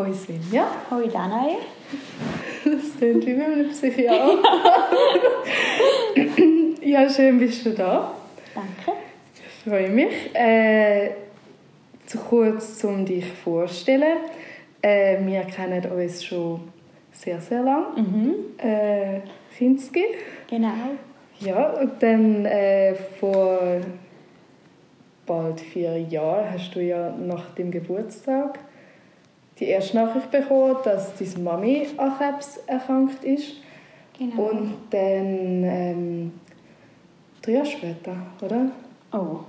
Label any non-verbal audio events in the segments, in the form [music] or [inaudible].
Hoi Svenja. Hoi Danae. Das klingt wie bei einem Psychiater. ja, schön bist du da. Danke. Ich freue mich. Äh, zu kurz, um dich vorzustellen. Äh, wir kennen uns schon sehr, sehr lange. Mhm. Äh, Kinski. Genau. Ja, und dann äh, vor bald vier Jahren hast du ja nach dem Geburtstag die erste Nachricht bekommen, dass deine Mami an Krebs erkrankt ist. Genau. Und dann ähm, drei Jahre später, oder? oh,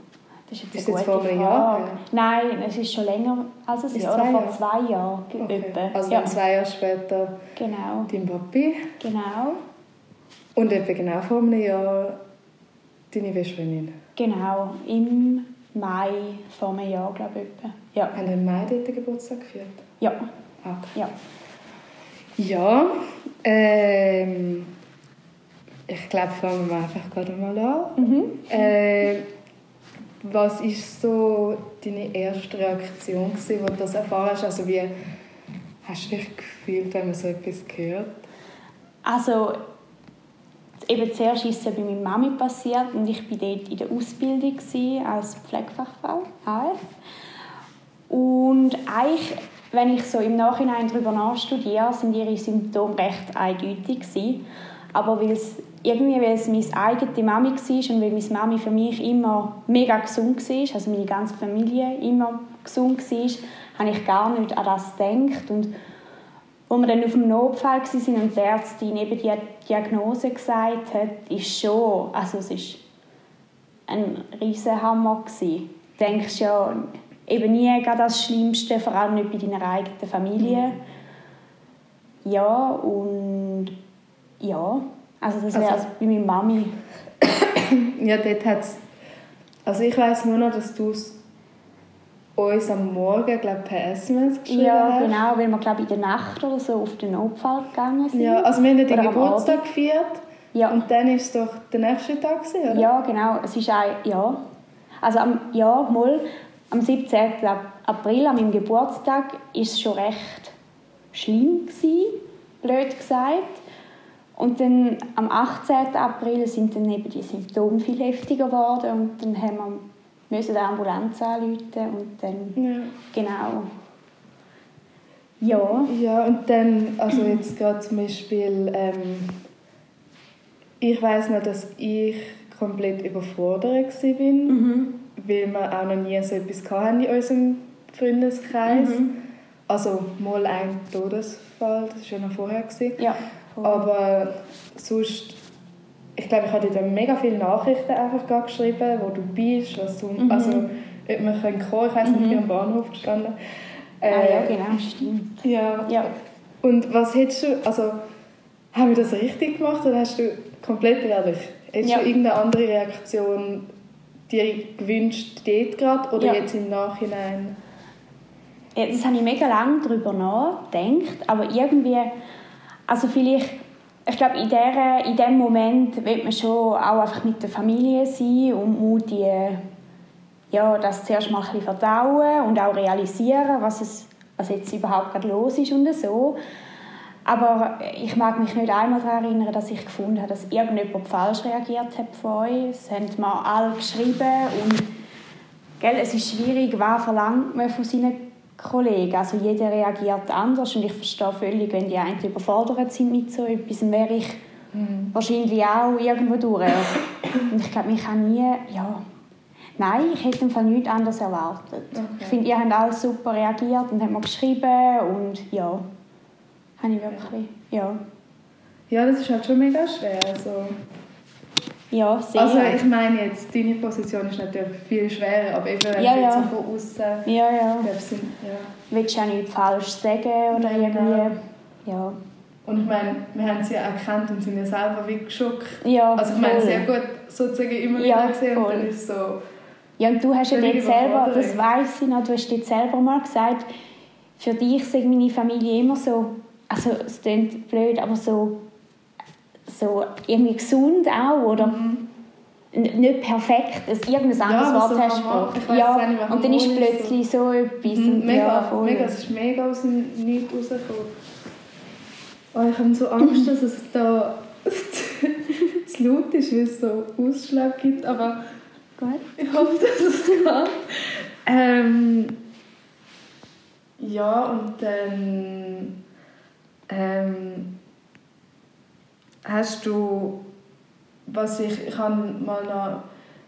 das ist jetzt Ist jetzt vor einem. Jahr her? Nein, es ist schon länger als ein Ist Jahr. Zwei vor zwei Jahren Okay. Also ja. zwei Jahre später Genau. dein Papi. Genau. Und etwa genau vor einem Jahr deine Bestfreundin. Genau. Im Mai vor einem Jahr, glaube ich. etwa. Ja. Haben im Mai dort Geburtstag gefeiert? Ja. Okay. Ja. Ja, ähm, ich glaube, fangen wir einfach gerade mal an. Mhm. Äh, was war so deine erste Reaktion, als du das erfahren hast? Also wie hast du dich gefühlt, wenn man so etwas hört? Also, eben zuerst ist es bei meiner Mami passiert und ich war dort in der Ausbildung als Pflegefachfrau, AF. Und eigentlich, wenn ich so im Nachhinein darüber nachstudiere, sind ihre Symptome recht eindeutig gewesen. Aber weil es irgendwie, weil es meine eigene Mami war und weil meine Mami für mich immer mega gesund war, also meine ganze Familie immer gesund war, habe ich gar nicht an das gedacht. Und wo wir dann auf dem Notfall waren und die Ärztin eben die Diagnose gesagt hat, ist schon, also es ist ein riesen Hammer gewesen. Du denkst ja eben nie gerade das Schlimmste, vor allem nicht bei deiner eigenen Familie. Ja, und ja, also das wäre Also- bei meiner Mami. [coughs] Ja, dort hat's Also ich weiß nur noch, dass du es uns am Morgen, glaube per SMS geschrieben Ja, hast. genau, weil wir glaube in der Nacht oder so auf den Notfall gegangen sind. Ja, also wir haben ja den Geburtstag gefeiert Ja. und dann war es doch der nächste Tag, gewesen, oder? Ja, genau. Es ist ein, ja. Also am, ja, mal, am 17. Ap- April, an meinem Geburtstag, war es schon recht schlimm gewesen, blöd gesagt. Und dann am 18. April sind dann eben die Symptome viel heftiger geworden und dann haben wir müssen die Ambulanz anrufen und dann Ja. genau. Ja. Ja, und dann, also jetzt gerade zum Beispiel, ähm, ich weiß noch, dass ich komplett überfordert war, Mhm. Weil wir auch noch nie so etwas hatten in unserem Freundeskreis. Mhm. Also mal ein Todesfall, das war ja noch vorher. Gewesen. Ja. voll. Aber sonst, ich glaube, ich habe dir dann mega viele Nachrichten einfach geschrieben, wo du bist, was du, Mhm. also ob wir können kommen, ich weiß nicht, wie am Bahnhof gestanden. ah, ja, Äh, genau, stimmt. ja. Ja. Und was hättest du, also haben wir das richtig gemacht oder hast du komplett ehrlich, hättest Ja. du irgendeine andere Reaktion dir gewünscht dort gerade oder Ja. jetzt im Nachhinein? Ja, das habe ich mega lange darüber nachgedacht, aber irgendwie, also vielleicht, ich glaube, in, der, in dem Moment will man schon auch einfach mit der Familie sein und muss die, ja, das zuerst mal ein bisschen verdauen und auch realisieren, was, es, was jetzt überhaupt gerade los ist und so. Aber ich mag mich nicht einmal daran erinnern, dass ich gefunden habe, dass irgendjemand falsch reagiert hat von euch. Es haben mir alle geschrieben und Gell, es ist schwierig, was verlangt man von seinen Kollegen. Also jeder reagiert anders und ich verstehe völlig, wenn die einen überfordert sind mit so etwas, dann wäre ich wahrscheinlich auch irgendwo durch. Und ich glaube, ich habe nie, ja, nein, ich hätte im Fall nichts anderes erwartet. Ich finde, ihr habt alle super reagiert und habt mir geschrieben und ja, habe ich wirklich, ja, Ja, das ist halt schon mega schwer. Also, ja, sehr. also ich meine jetzt, deine Position ist natürlich viel schwerer, aber eben wenn Ja, du jetzt ja. von außen ja, ja. sind, ja. Willst du auch nichts falsch sagen oder Nein, irgendwie, ja. Und ich meine, wir haben sie ja erkannt und sind ja selber wie geschockt. Ja, Also ich meine, voll. sehr gut sozusagen immer Ja, wieder gesehen und voll. dann ist so... Ja, und du hast ja dort selber, das weiss ich noch, du hast dort selber mal gesagt, für dich sei meine Familie immer so, also es klingt blöd, aber so, so irgendwie gesund auch, oder? nicht perfekt, dass irgendein anderes Ja, Wort so hast weiss Ja, nicht und dann ist plötzlich so etwas. Mhm, mega, ja, voll. mega, es ist mega aus dem Nichts rausgekommen. Oh, ich habe so Angst, dass es da [laughs] zu laut ist, weil es so Ausschlag gibt, aber Gut. ich hoffe, dass es geht. Ähm, ja, und dann ähm, hast du, was ich, ich habe mal noch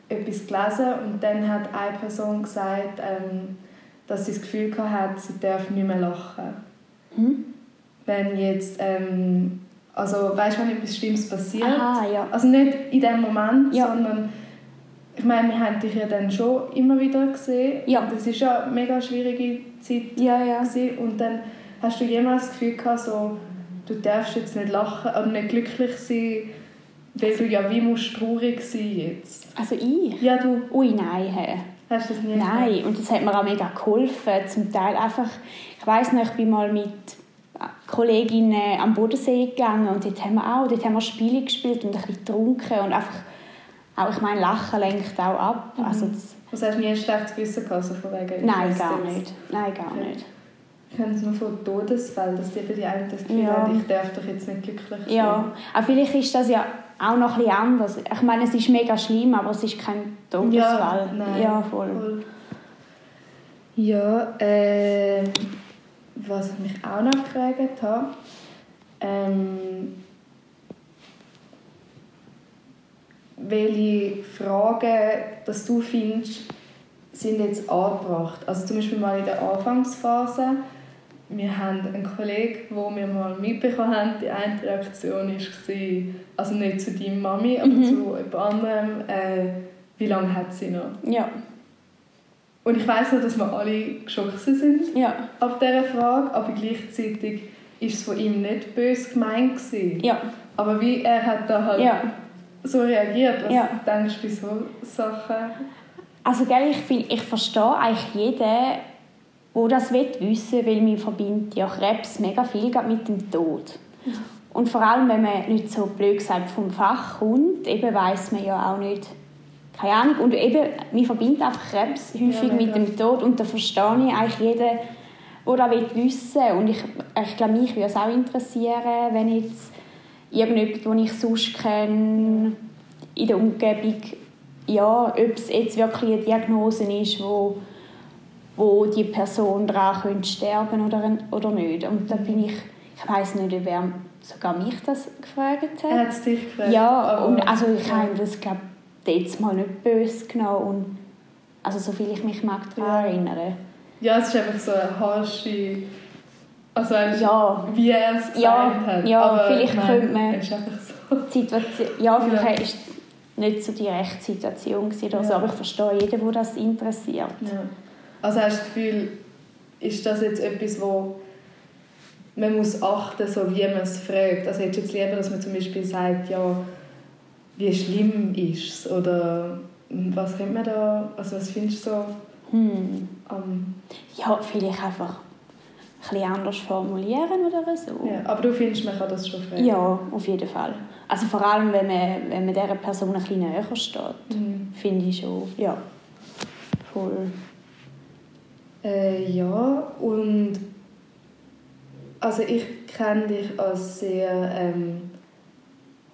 etwas gelesen und dann hat eine Person gesagt, ähm, dass sie das Gefühl hat, sie darf nicht mehr lachen. Hm? Wenn jetzt, ähm, also weißt du, wenn etwas Schlimmes passiert, Aha, ja. also nicht in dem Moment, Ja. sondern ich meine, wir haben dich ja dann schon immer wieder gesehen. Ja. Das ist ja eine mega schwierige Zeit Ja, ja. gewesen. und dann hast du jemals das Gefühl gehabt, so, du darfst jetzt nicht lachen oder nicht glücklich sein, weil du ja wie musst traurig sein jetzt. Also ich? Ja, du Ui, nein. Hey. hast das nie Nein, und das hat mir auch mega geholfen. Zum Teil einfach, ich weiss noch, ich bin mal mit Kolleginnen am Bodensee gegangen und dort haben wir auch, dort haben wir Spiele gespielt und ein bisschen getrunken und einfach, auch ich meine, Lachen lenkt auch ab. Mhm. Also das, Was hast du nie ein schlechtes Gewissen gehabt, so von wegen, nein, gar nicht. Nein, gar nicht. Ich kenne es nur von Todesfällen, dass die bei die einen das Gefühl Ja. haben, ich darf doch jetzt nicht glücklich sein. Ja, aber vielleicht ist das ja auch noch ein bisschen anders. Ich meine, es ist mega schlimm, aber es ist kein Todesfall. nein, ja voll. voll. Ja, ähm, was ich mich auch noch gefragt habe, ähm, welche Fragen, dass du findest, sind jetzt angebracht. Also zum Beispiel mal in der Anfangsphase, wir haben einen Kollegen, wo wir mal mitbekommen haben, die eine Reaktion war, also nicht zu deiner Mami, aber Mhm. zu jemand anderem, äh, wie lange hat sie noch? Ja, Und ich weiß noch, dass wir alle geschockt sind ja, auf dieser Frage, aber gleichzeitig war es von ihm nicht böse gemeint. Gewesen. ja, Aber wie er hat da halt ja. so reagiert, was Ja. denkst du bei so Sachen? Also gell, ich, find, ich verstehe eigentlich jeden, der das will wissen weil mir verbindet ja Krebs mega viel mit dem Tod. Und vor allem, wenn man nicht so blöd gesagt vom Fach kommt, eben weiß man ja auch nicht, keine Ahnung, und eben, mir verbindet einfach Krebs häufig Ja, mit dem Tod und da verstehe ich eigentlich jeden, der das will wissen. Und ich, ich glaube, mich würde es auch interessieren, wenn jetzt irgendjemand, den ich sonst kenne, in der Umgebung, ja, ob es jetzt wirklich eine Diagnose ist, wo, wo die Person daran könnte sterben oder, oder nicht. Und da bin ich, ich weiß nicht, ob er sogar mich das gefragt hat. Er hat es dich gefragt. Ja, aber- und also ich ja. habe das glaube jetzt mal nicht böse genommen und also so viel ich mich mag daran Ja. erinnern. Ja, es ist einfach so eine harsche... Also Ja. wie er es gesagt Ja, hat. ja, aber vielleicht nein, könnte man- Es ist einfach so. Die Situation, ja, vielleicht Ja. ist nicht so die rechte Situation gewesen Ja. aber ich verstehe jeden, der das interessiert. Ja. Also hast du das Gefühl, ist das jetzt etwas, wo man muss achten, so wie man es fragt? Also hättest du jetzt lieber, dass man zum Beispiel sagt, ja, wie schlimm ist es? Oder was könnte man da, also was findest du so Hm. am... Ja, vielleicht einfach ein bisschen anders formulieren oder so. Ja, aber du findest, man kann das schon fragen? Ja, auf jeden Fall. Also vor allem, wenn man, wenn man dieser Person ein bisschen näher steht, Mhm. finde ich schon, ja, voll. Äh, ja, und also ich kenne dich als sehr ähm,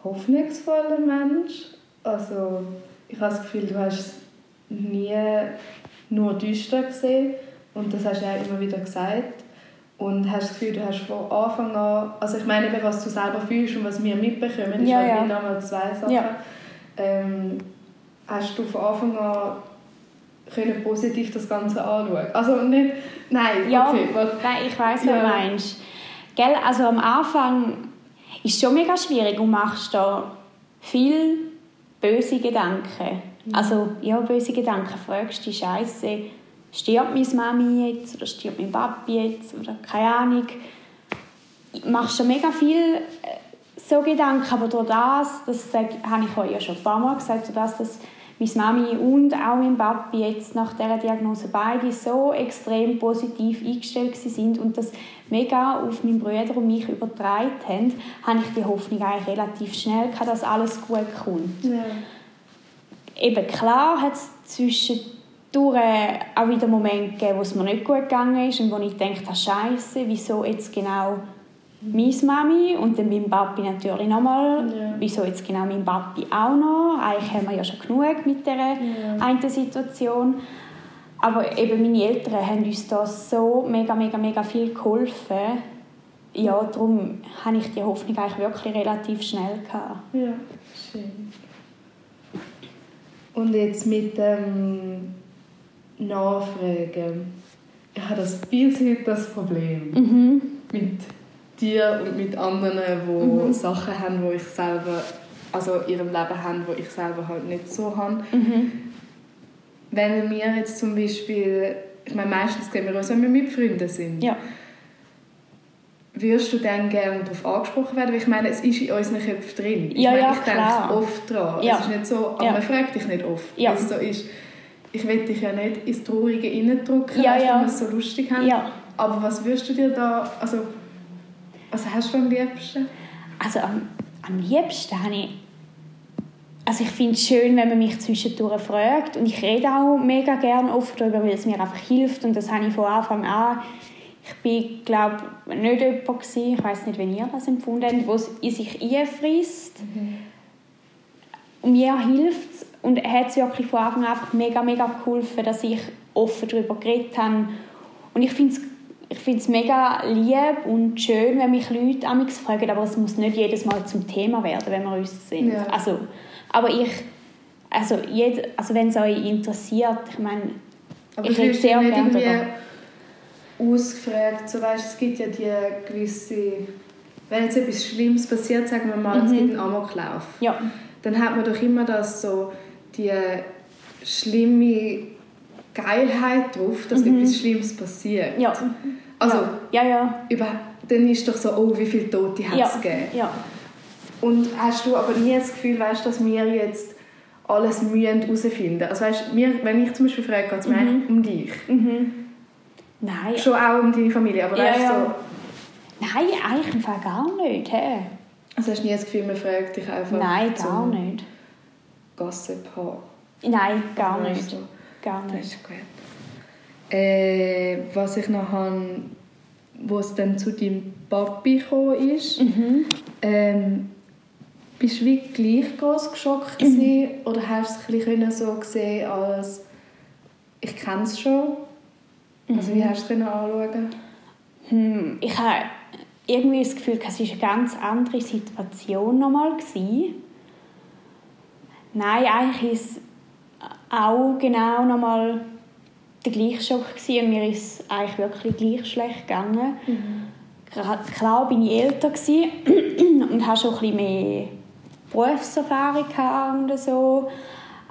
hoffnungsvoller Mensch. Also ich habe das Gefühl, du hast es nie nur düster gesehen und das hast du ja immer wieder gesagt. Und hast das Gefühl, du hast von Anfang an, also ich meine, was du selber fühlst und was wir mitbekommen, ist Ja, halt ja. nochmal zwei Sachen. Ja. Ähm, hast du von Anfang an können positiv das Ganze anschauen? Also nicht, nein, Ja, okay, nein, ich weiß, was Ja. du meinst. Gell, also am Anfang ist es schon mega schwierig und machst da viel böse Gedanken. Also, ja, böse Gedanken. Fragst dich, Scheiße, stirbt meine Mami jetzt oder stirbt mein Papi jetzt oder keine Ahnung. Machst schon mega viel äh, so Gedanken, aber durch das, das habe ich euch ja schon ein paar Mal gesagt, durch das, dass meine Mami und auch mein Papi jetzt nach dieser Diagnose beide so extrem positiv eingestellt sind und das mega auf meinen Bruder und mich übertragen haben, habe ich die Hoffnung eigentlich relativ schnell gehabt, dass alles gut kommt. Ja. eben klar hat es zwischendurch auch wieder Momente gegeben, wo es mir nicht gut gegangen ist und wo ich gedacht habe, Scheiße, wieso jetzt genau meine Mami und dann mein Papi natürlich nochmal. Ja. Wieso jetzt genau mein Papi auch noch? Eigentlich haben wir ja schon genug mit dieser Ja. einen Situation. Aber eben meine Eltern haben uns da so mega, mega, mega viel geholfen. Ja, darum habe ich die Hoffnung eigentlich wirklich relativ schnell gehabt. Ja, schön. Und jetzt mit dem Nachfragen. Ich habe das bisschen das Problem Mhm. mit dir und mit anderen, die Mhm. Sachen haben, die ich selber, also in ihrem Leben haben, die ich selber halt nicht so habe. Mhm. Wenn wir jetzt zum Beispiel, ich meine, meistens gehen wir raus, wenn wir mit Freunden sind. Ja. Würdest du dann gerne darauf angesprochen werden? Weil ich meine, es ist in unseren Köpfen drin. Ich Ja, meine, ja, ich klar. denke oft dran. Ja. Es ist nicht so, aber man fragt dich nicht oft, Ja. es so ist. Ich will dich ja nicht ins Traurige reindrücken, Ja, wenn wir es so lustig haben. Aber was würdest du dir da, also, was hast du am liebsten? Also am, am liebsten habe ich... Also ich finde es schön, wenn man mich zwischendurch fragt und ich rede auch mega gerne oft darüber, weil es mir einfach hilft und das habe ich von Anfang an. Ich bin, glaube nicht jemand gewesen, ich weiß nicht, wie ihr das empfunden habt, es in sich einfrisst. Und mir hilft es und hat es wirklich von Anfang an einfach mega, mega geholfen, dass ich offen darüber geredet habe. Und ich finde es ich finde es mega lieb und schön, wenn mich Leute amigs fragen, aber es muss nicht jedes Mal zum Thema werden, wenn wir uns sind. Ja. Also, aber ich, also, jed, also wenn es euch interessiert, ich meine, Aber ich rede sehr gerne darüber. ausgefragt. So, weißt, es gibt ja die gewisse... Wenn jetzt etwas Schlimmes passiert, sagen wir mal, es Mhm. gibt einen Amoklauf. Ja, dann hat man doch immer das so die schlimme Geilheit drauf, dass etwas Schlimmes passiert. Mhm. ja. Also ja, ja, über, dann ist doch so, oh, wie viele Tote hat ja, es gegeben. ja. Und hast du aber nie das Gefühl, weißt, dass wir jetzt alles mühen herausfinden? Also weißt, mir, wenn ich zum Beispiel frage, geht es mir eigentlich um dich. Mhm. Nein, Schon auch um deine Familie, aber Ja, weißt, ja. so, nein, eigentlich im Fall gar nicht. Hä? also hast du nie das Gefühl, man fragt dich einfach Nein, gar nicht. Gossip haben? Nein, gar nicht. so? Gar Das nicht. ist gut. Äh, was ich noch habe, wo es dann zu deinem Papi gekommen ist, Mhm. ähm, bist du wie gleich groß geschockt gewesen, oder hast du es ein so gesehen als ich kenne es schon? Also wie hast du es anschauen? Hm, ich habe irgendwie das Gefühl, es war eine ganz andere Situation nochmal. Nein, eigentlich war es auch genau nochmal der gleiche Schock gewesen. und mir ist es eigentlich wirklich gleich schlecht gegangen. Gra- Klar bin ich älter [clears throat] und hatte schon ein bisschen mehr Berufserfahrung gehabt und so,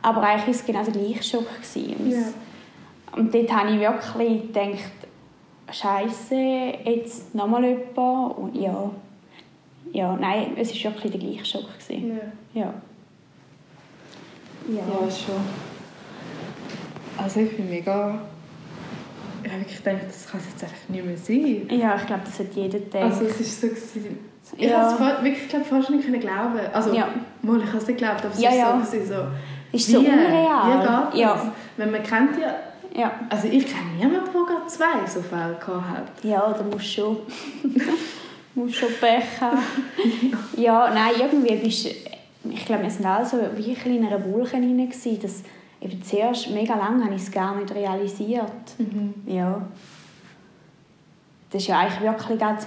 aber eigentlich war es genau der gleiche Schock. Gewesen. Und es- und dort habe ich wirklich gedacht, Scheiße, jetzt nochmal jemand. Und ja, ja, nein, es war wirklich der gleiche Schock. Gewesen. Ja. Ja. Ja. ja, schon. Also ich bin mega... Ich habe wirklich gedacht, das kann es jetzt einfach nicht mehr sein. Ja, ich glaube, das hat jeder gedacht. Also es ist so gewesen, ich Ja. habe es wirklich ich glaube, fast nicht können glauben. Also Ja. mal, ich habe es nicht geglaubt, aber es Ja, ist ja. so, gewesen, so es ist so wie? unreal. Wie geht ja. das? Wenn man kennt ja... Ja. Also ich kenne niemanden, der gerade zwei so Fälle gehabt hat. ja, da musst du schon, [laughs] musst schon Pech haben. ja, nein, irgendwie bist ich glaube, wir sind alle so wie in einer Wolke gewesen, dass eben zuerst mega lange habe ich es gar nicht realisiert. Ja. Das ist ja eigentlich wirklich gerade,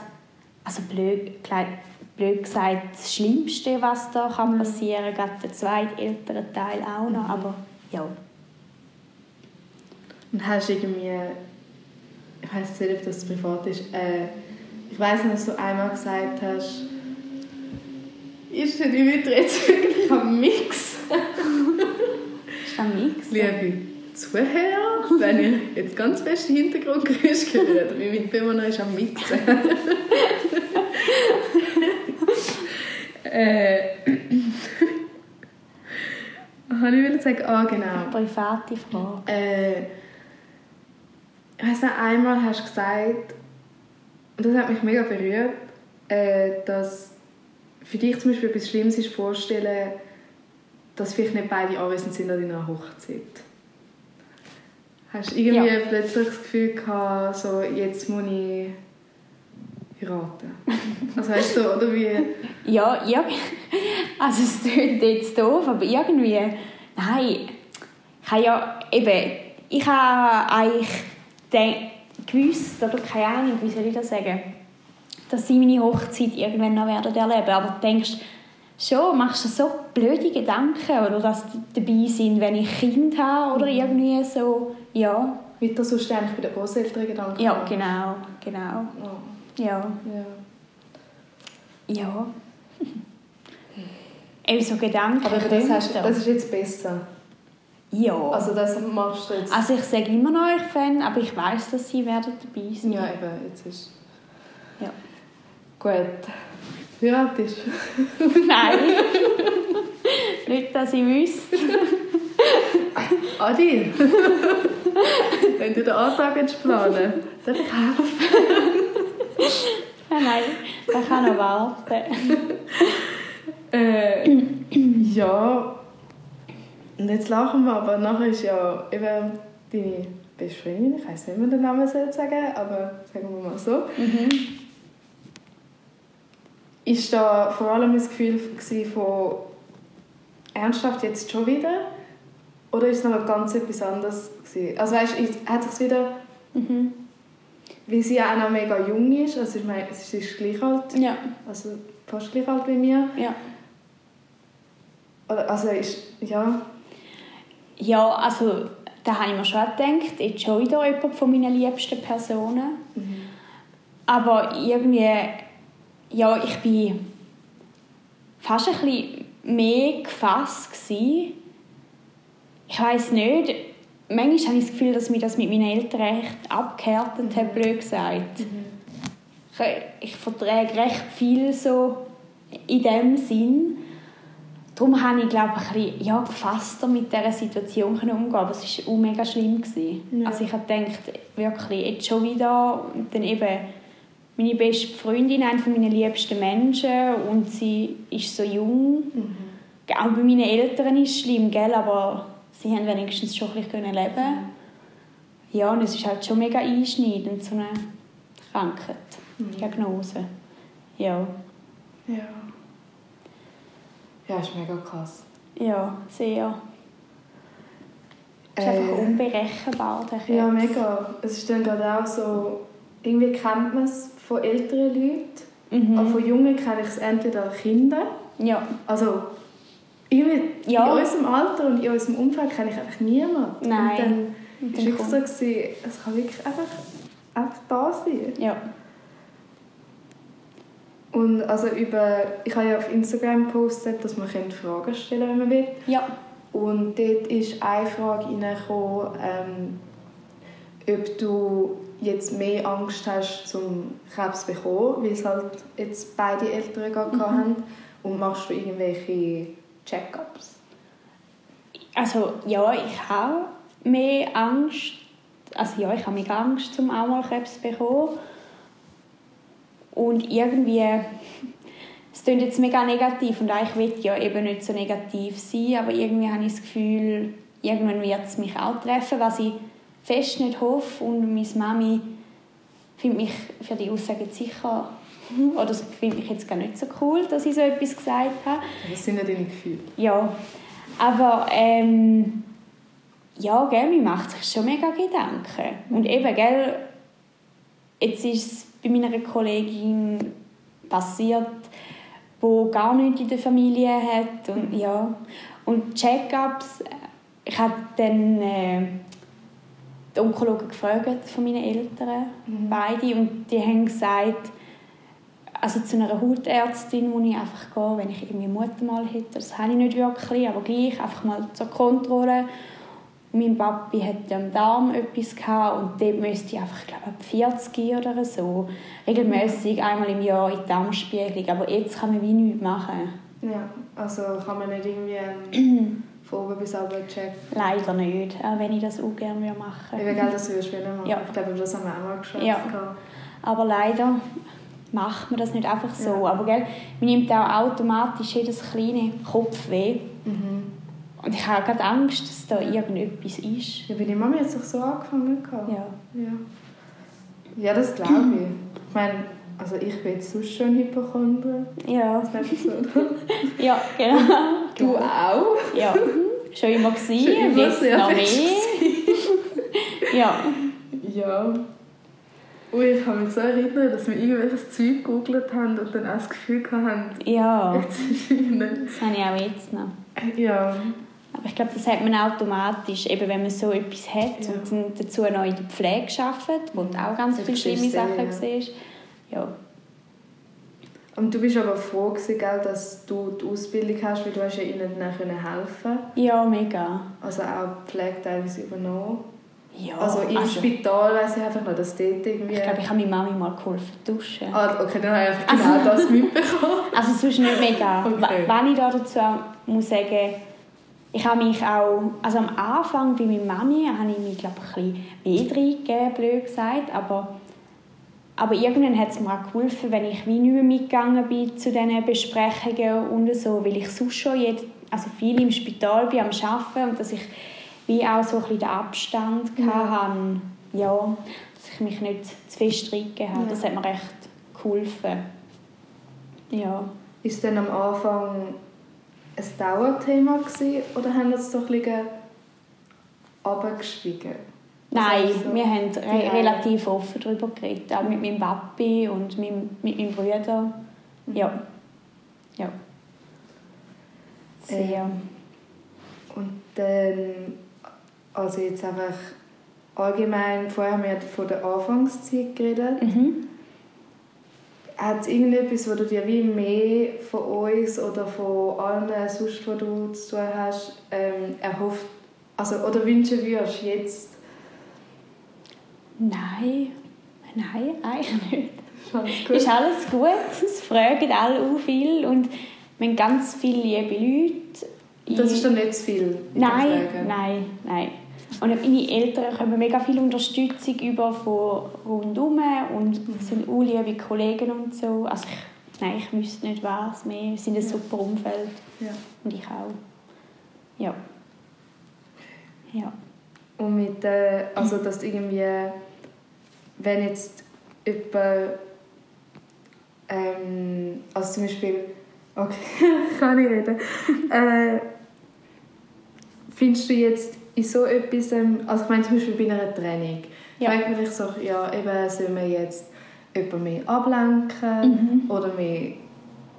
also blöd, blöd gesagt, das Schlimmste, was da kann passieren kann. Gerade der zweite ältere Teil auch noch, aber ja. Und hast irgendwie... Ich weiß nicht, ob das privat ist. Äh, ich weiß nicht, dass du einmal gesagt hast... Ist denn die wieder jetzt wirklich am Mix? [laughs] Ist das ein Mix? Liebe Zuhörer, wenn ihr jetzt ganz feste Hintergrundgeräusche hört, mein Mitbewohner ist am Mixen. äh, [clears throat] was wollte ich will sagen? Ah, genau. Private Frage. Äh, ich weiss einmal hast du gesagt, und das hat mich mega berührt, äh, dass für dich zum Beispiel etwas Schlimmes ist, vorstellen, dass vielleicht nicht beide anwesend sind an deiner Hochzeit. Hast du irgendwie Ja. plötzlich das Gefühl gehabt, so, jetzt muss ich heiraten? Also weißt du, oder wie... [laughs] Ja, ja. Also es klingt jetzt doof, aber irgendwie... Nein. Ich habe ja eben... Ich habe eigentlich gewusst, oder keine Ahnung, wie soll ich das sagen, dass sie meine Hochzeit irgendwann noch werden erleben. Aber du denkst, schon, machst du so blöde Gedanken, oder dass die dabei sind, wenn ich Kind habe, oder irgendwie so. Ja, Wie du sonst eigentlich bei den Großeltern Gedanken ja genau, genau. Oh, Ja, ja. ja. [laughs] Eben so Gedanken. Aber das, hast, das ist jetzt besser. Ja. Also das machst du jetzt... Also ich sage immer noch euch Fan, aber ich weiß, dass sie werden dabei sein. ja, eben, jetzt ist... Ja. Gut. Heiratest [laughs] Nein. Nicht, dass ich wüsste. Adi, wenn du den Antrag jetzt planen darf ich helfen? Nein, nein, das kann noch warten. Äh, ja. Und jetzt lachen wir, aber nachher ist ja eben deine beste Freundin, ich weiß nicht, wie man den Namen soll sagen aber sagen wir mal so. Mhm. Ist da vor allem das Gefühl von ernsthaft jetzt schon wieder? Oder ist es noch ganz etwas anderes gewesen? Also weißt, hat sich wieder, Mhm. weil sie ja auch noch mega jung ist, also ich meine, sie ist gleich alt, Ja, also fast gleich alt wie mir. ja. Oder, also ist, ja, Ja, also da habe ich mir schon gedacht, jetzt schon wieder jemand von meinen liebsten Personen. Aber irgendwie, ja, ich bin fast ein bisschen mehr gefasst gewesen. Ich weiß nicht, manchmal habe ich das Gefühl, dass mich das mit meinen Eltern recht abgehärtet hat, blöd gesagt. Ich, ich verträge recht viel so in dem Sinn. Darum habe ich, glaube ich, ein bisschen, ja, gefasster mit dieser Situation umgehen Aber es war auch mega schlimm. Gewesen. Ja. Also ich habe gedacht, wirklich, jetzt schon wieder. Und dann eben meine beste Freundin, eine meiner liebsten Menschen. Und sie ist so jung. Auch bei meinen Eltern ist es schlimm, gell? aber sie haben wenigstens schon ein bisschen leben Ja, und es ist halt schon mega einschneidend, so eine Krankheit, Diagnose. Ja, ja. Ja, ist mega krass. ja, sehr. Es ist Äh, einfach unberechenbar, der Krebs. Ja, mega. Es ist dann gerade auch so, irgendwie kennt man es von älteren Leuten, Mhm. aber von Jungen kenne ich es entweder Kinder, Ja, also irgendwie Ja. in unserem Alter und in unserem Umfeld kenne ich einfach niemanden. Nein. Und dann war wirklich so, gewesen, es kann wirklich einfach, einfach da sein. ja. Und also über, ich habe ja auf Instagram gepostet, dass man Fragen stellen kann, wenn man will. Ja. Und dort ist eine Frage reingekommen, ähm, ob du jetzt mehr Angst hast zum Krebs zu bekommen, weil es halt jetzt beide Eltern gerade Mhm. haben. Und machst du irgendwelche Check-ups? Also ja, ich habe mehr Angst. Also ja, ich habe mega Angst, zum auch mal Krebs zu bekommen. Und irgendwie, [laughs] es klingt jetzt mega negativ und eigentlich will ich ja eben nicht so negativ sein, aber irgendwie habe ich das Gefühl, irgendwann wird es mich auch treffen, was ich fest nicht hoffe. Und meine Mami findet mich für die Aussage sicher, [laughs] oder das finde ich jetzt gar nicht so cool, dass ich so etwas gesagt habe. Was sind ja deine Gefühle? Ja, aber ähm, ja, gell, mir macht sich schon mega Gedanken. Und eben, gell, jetzt ist es bei meiner Kollegin passiert, wo gar nichts in der Familie hat und ja und Check-ups. Ich habe dann äh, die Onkologen gefragt von meinen Eltern, beide, und die haben gesagt, also zu einer Hautärztin muss ich einfach gehen, wenn ich irgendwie Muttermal hätte. Das habe ich nicht wirklich, aber gleich einfach mal zur Kontrolle. Und mein Papi hatte am Darm etwas gehabt und dort müsste ich einfach, glaube, ab 40 oder so regelmäßig einmal im Jahr in die Darmspiegelung. Aber jetzt kann man wie nichts machen. Ja, also kann man nicht irgendwie einen [clears throat] von oben bis unten checken. Leider nicht, auch wenn ich das auch gerne machen Ich würde. will gerne, dass du es machen Ja. Ich glaube, das haben wir auch mal geschafft. Ja. Aber leider macht man das nicht einfach so. Ja. Aber gell, man nimmt auch automatisch jedes kleine Kopfweh Mhm. Und ich habe gerade Angst, dass da irgendetwas ist. Ja, meine Mami hat sich so angefangen. Ja. Ja, ja das glaube ich. Ich meine, also ich bin jetzt sonst schon Hypochonder. Ja. Das so. [laughs] Ja, genau. Du auch? Ja. Schon immer gewesen, Schon immer jetzt noch mehr. Ja. Ja. Und ich kann mich so erinnern, dass wir irgendwelches Zeug gegoogelt haben und dann auch das Gefühl hatten, Ja, jetzt ist nicht. das habe ich auch jetzt noch. Ja. Aber ich glaube, das hat man automatisch, eben wenn man so etwas hat Ja. und dann dazu noch in der Pflege arbeitet, wo du auch ganz viele schlimme Sachen ja. siehst. Ja. Und du bist aber froh gewesen, gell, dass du die Ausbildung hast, weil du hast ja ihnen dann können helfen ja, mega. Also auch die Pflege teilweise übernommen. Ja, also im Spital weiss ich einfach noch, dass dort irgendwie... ich glaube, ich habe meiner Mami mal geholfen duschen. Ah, okay, dann habe ich einfach genau das mitbekommen. [laughs] Also sonst nicht mega. [laughs] Okay. Wenn ich da dazu muss sagen, ich habe mich auch, also am Anfang bei meiner Mami habe ich mich glaube ich ein bisschen mehr reingegeben, blöd gesagt, aber, aber irgendwann hat es mir auch geholfen, wenn ich wie nicht mehr mitgegangen bin zu diesen Besprechungen und so, weil ich sonst schon jed, also viel im Spital bin am Arbeiten und dass ich wie auch so ein bisschen den Abstand Ja. hatte, ja, dass ich mich nicht zu fest reingegeben habe. Ja. Das hat mir echt geholfen. Ja. Ist es dann am Anfang ein Dauerthema gewesen, oder haben das doch ein bisschen runtergeschwiegen? Nein, Also, wir haben re relativ offen darüber geredet. Auch mit meinem Papi und meinem, mit meinem Bruder. Ja. Ja. Sehr. Ähm. Und dann, also jetzt einfach allgemein, vorher haben wir von der Anfangszeit geredet. Mhm. Hat es irgendetwas, wo du dir wie mehr von uns oder von allen sonst, wo du zu tun hast, ähm, erhofft, also, oder wünschen würdest jetzt? Nein. Nein, eigentlich nicht. Ist alles gut? Ist alles gut. Es fragen alle auch viel. Und wir haben ganz viele liebe Leute. Das ist dann nicht zu viel? Nein, nein, nein. Und meine Eltern kommen mega viel Unterstützung über von rundherum und sind auch liebe Kollegen und so. Also ich, nein, ich wüsste nicht was mehr. Wir sind ein super Umfeld Ja. und ich auch. Ja. Ja. Und mit, äh, also dass irgendwie, wenn jetzt jemand, ähm, also zum Beispiel, okay, [laughs] kann ich reden, äh, findest du jetzt in so etwas, ähm, also ich meine zum Beispiel bei einer Training, Ja. fragt man sich so, ja, eben, sollen wir jetzt jemanden mehr ablenken Mhm. oder mehr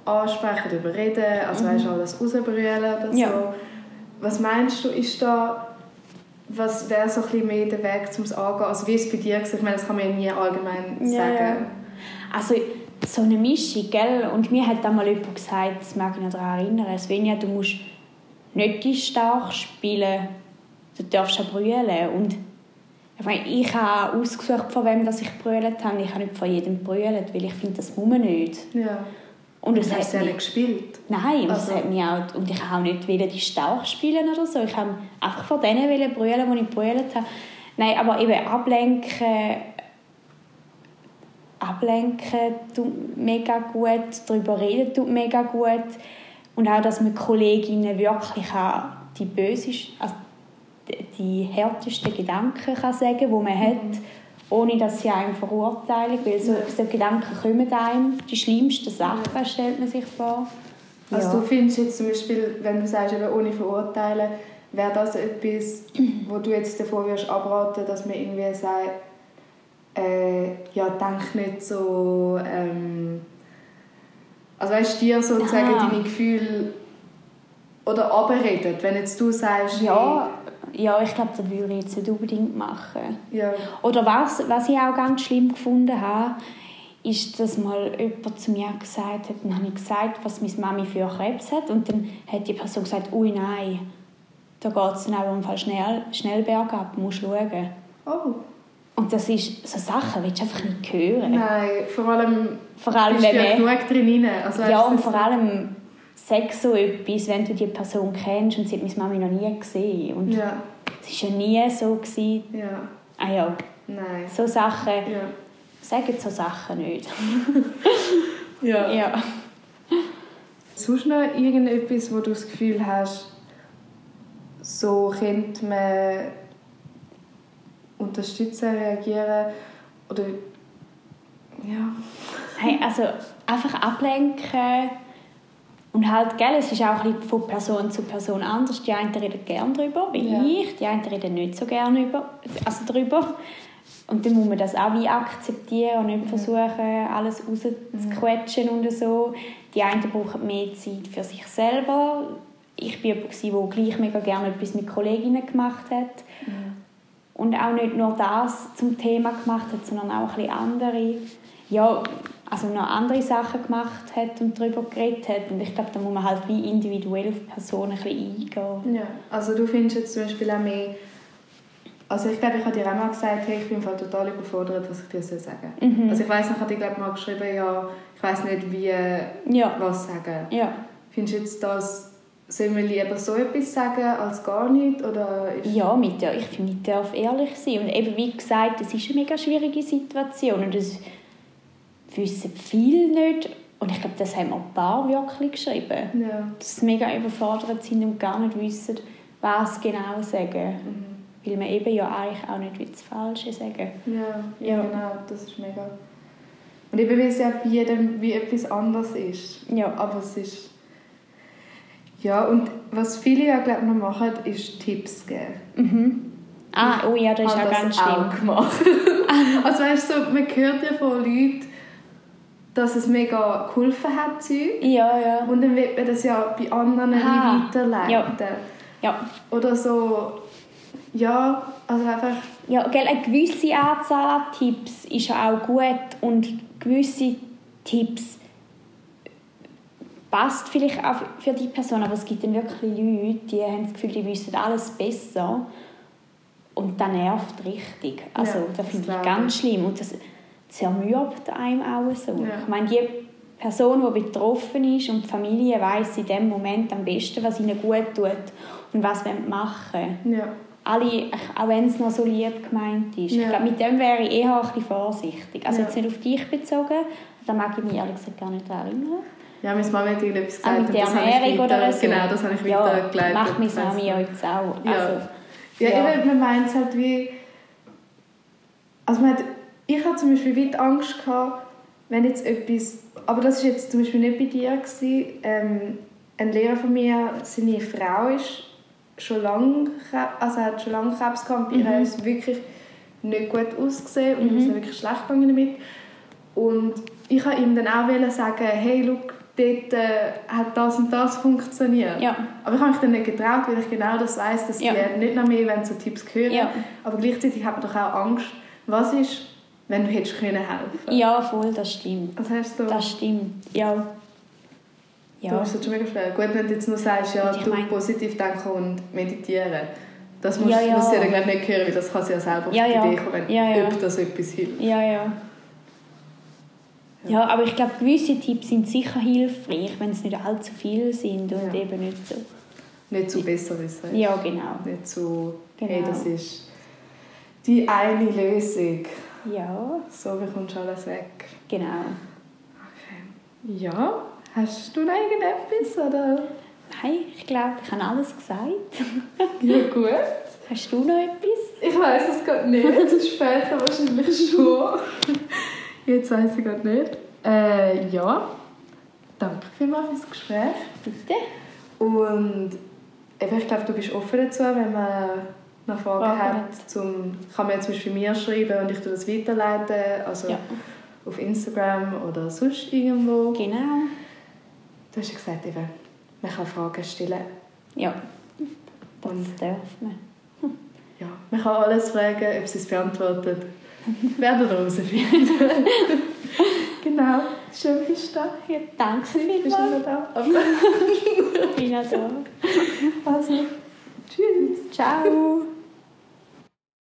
ansprechen, darüber reden, also weißt du, alles rausbrüllen oder so. Ja. Was meinst du, ist da was wäre so ein bisschen mehr der Weg zum Angehen? Also wie ist es bei dir? Ich meine, das kann man ja nie allgemein Ja, sagen. ja. Also so eine Mischung, gell? Und mir hat einmal jemand gesagt, das mag ich noch daran erinnern, Svenja, du musst nicht die stark spielen, du darfst auch brüllen. Und ich meine, ich habe ausgesucht, von wem dass ich brüllt habe. Ich habe nicht von jedem brüllt, weil ich finde, das muss man nicht. Ja. Und Du es hast mich, nicht gespielt. Nein, und, Also- hat mich auch, und ich habe auch nicht wollen, die stark spielen oder so. Ich habe einfach von denen wollen brüllen, die ich brüllt habe. Nein, aber eben ablenken, ablenken tut mega gut, darüber reden tut mega gut. Und auch, dass man Kolleginnen wirklich auch die bösesten, also die- härtesten Gedanken kann sagen die man hat, ohne dass sie einen verurteilen. Weil so, so Gedanken kommen einem, die schlimmsten Sachen stellt man sich vor. Also Ja. du findest jetzt zum Beispiel, wenn du sagst, eben ohne verurteilen, wäre das etwas, [clears throat] wo du jetzt davor würdest abraten, dass man irgendwie sagt, äh, ja, denk nicht so, ähm, also weißt du, dir sozusagen Ah. deine Gefühle oder abredet, wenn jetzt du sagst, Ja, ja ich glaube, das würde ich jetzt nicht unbedingt machen. ja, Oder was, was ich auch ganz schlimm gefunden habe, ist, dass mal jemand zu mir gesagt hat, dann habe ich gesagt, was meine Mami für Krebs hat und dann hat die Person gesagt, ui nein, da geht es dann auch im Fall schnell, schnell bergab, musst schauen. oh, Und das ist so Sachen, willst du einfach nicht hören. nein, vor allem Vor allem, bist du ja genug drin rein. Also, ja, und vor allem sag so etwas, wenn du die Person kennst und sie hat meine Mami noch nie gesehen. Und Ja, es war ja nie so. Gewesen. ja, Ah ja, nein, so Sachen, ja. sagen so Sachen nicht. [laughs] ja. ja. Sonst noch irgendetwas, wo du das Gefühl hast, so könnte man unterstützen, reagieren oder ja. Hey, also einfach ablenken und halt, gell, es ist auch ein von Person zu Person anders. Die einen reden gerne darüber, wie ja. ich, die einen reden nicht so gerne über, also darüber. Und dann muss man das auch wie akzeptieren und nicht versuchen, alles rauszuquetschen und so. Die einen brauchen mehr Zeit für sich selber. Ich war jemand, der gleich mega gerne etwas mit Kolleginnen gemacht hat. Mhm. Und auch nicht nur das zum Thema gemacht hat, sondern auch ein bisschen andere. Ja, also noch andere Sachen gemacht hat und darüber geredet hat. Und ich glaube, da muss man halt wie individuell auf Personen ein bisschen eingehen. Ja, also du findest jetzt zum Beispiel auch mehr... Also ich glaube, ich habe dir auch mal gesagt, hey, ich bin total überfordert, was ich dir soll sagen soll. Mhm. Also ich weiß noch, ich habe dir glaube mal geschrieben, ja, ich weiß nicht, wie ja. was sagen. Ja. Findest du jetzt das Sollen wir lieber so etwas sagen als gar nicht? Oder ja, mit ich finde, man darf ehrlich sein. Und eben, wie gesagt, es ist eine mega schwierige Situation. Und das wissen viele nicht. Und ich glaube, das haben auch ein paar wirklich geschrieben. Ja. Dass sie mega überfordert sind und gar nicht wissen, was genau sagen. Mhm. Weil man eben ja eigentlich auch nicht das Falsche sagen ja, ja, genau, das ist mega. Und eben, weil es ja bei jedem wie etwas anderes ist. Ja. Aber es ist... Ja, und was viele ja, glaube noch machen, ist Tipps geben. Mhm. Ah, oh ja, das ist auch ganz schlimm. Auch gemacht. [laughs] also weißt du, so, man hört ja von Leuten, dass es mega geholfen hat. Zeug. Ja, ja. Und dann wird man das ja bei anderen Aha. weiterleiten. Ja. ja. Oder so, ja, also einfach... Ja, gell, eine gewisse Anzahl an Tipps ist ja auch gut und gewisse Tipps passt vielleicht auch für die Person, aber es gibt dann wirklich Leute, die haben das Gefühl, die wissen alles besser und das nervt richtig. Also ja, das finde ich ganz schlimm und das, zermürbt einem auch so. Ja. Ich meine, die Person, die betroffen ist und die Familie weiß in dem Moment am besten, was ihnen gut tut und was sie machen ja. Alle, auch wenn es noch so lieb gemeint ist. Ja. Ich glaube, mit dem wäre ich eher ein bisschen vorsichtig. Also jetzt nicht auf dich bezogen, da mag ich mich ehrlich gesagt gar nicht erinnern. Ja, meine Mama hat irgendetwas gesagt. Auch mit der Ernährung oder so. Genau, das habe ich ja, weitergeleitet. macht meine Mami jetzt auch. Ja, also, ja, ja. Ich, man meint es halt wie... Also man hat ich hatte zum Beispiel weit Angst gehabt, wenn jetzt etwas, aber das war jetzt zum Beispiel nicht bei dir, gewesen, ähm, ein Lehrer von mir, seine Frau ist schon lange, also hat schon lange Krebs gehabt, bei mhm. ihr ist wirklich nicht gut ausgesehen und mhm. ist wirklich schlecht gegangen damit. Und ich wollte ihm dann auch sagen, hey, look, dort äh, hat das und das funktioniert. Ja. Aber ich habe mich dann nicht getraut, weil ich genau das weiß, dass ja. die nicht noch mehr wenn so Tipps hören. Ja. Aber gleichzeitig hat man doch auch Angst, was ist, wenn du hättest können helfen Ja, voll, das stimmt. Was hast du? Das stimmt, ja. ja. Du hast das schon mega schwer. Gut, wenn du jetzt nur sagst, ja, du mein... positiv denken und meditieren. Das muss, ja, ja. muss sie dann glaub, nicht hören, weil das kann sie ja selber auf ja, die ja. Idee kommen, ja. ob das etwas hilft. Ja, ja. Ja, aber ich glaube, gewisse Tipps sind sicher hilfreich, wenn es nicht allzu viele sind und eben nicht so... Nicht zu besser wissen. Ja, genau. Nicht zu, genau. hey, das ist die eine Lösung. Ja. So bekommst du alles weg. Genau. Okay. Ja, hast du noch irgendetwas? Oder? Nein, ich glaube, ich habe alles gesagt. [laughs] ja, gut. Hast du noch etwas? Ich weiß es gerade nicht. Später wahrscheinlich schon. Jetzt weiß ich gerade nicht. Äh, ja. Danke vielmals fürs Gespräch. Bitte. Und ich glaube, du bist offen dazu, wenn man noch Fragen Fragen hat, zum, kann man zum Beispiel mir schreiben und ich das weiterleiten, also ja. auf Instagram oder sonst irgendwo. Genau. Du hast ja gesagt, eben, man kann Fragen stellen. Ja, das und, darf man. Ja, man kann alles fragen, ob sie es beantwortet. [laughs] Werden wir herausfinden. [laughs] genau. Schön bist du da. Ja, danke vielmals. Bist du da? [laughs] ich bin noch da. Also, tschüss. Ciao.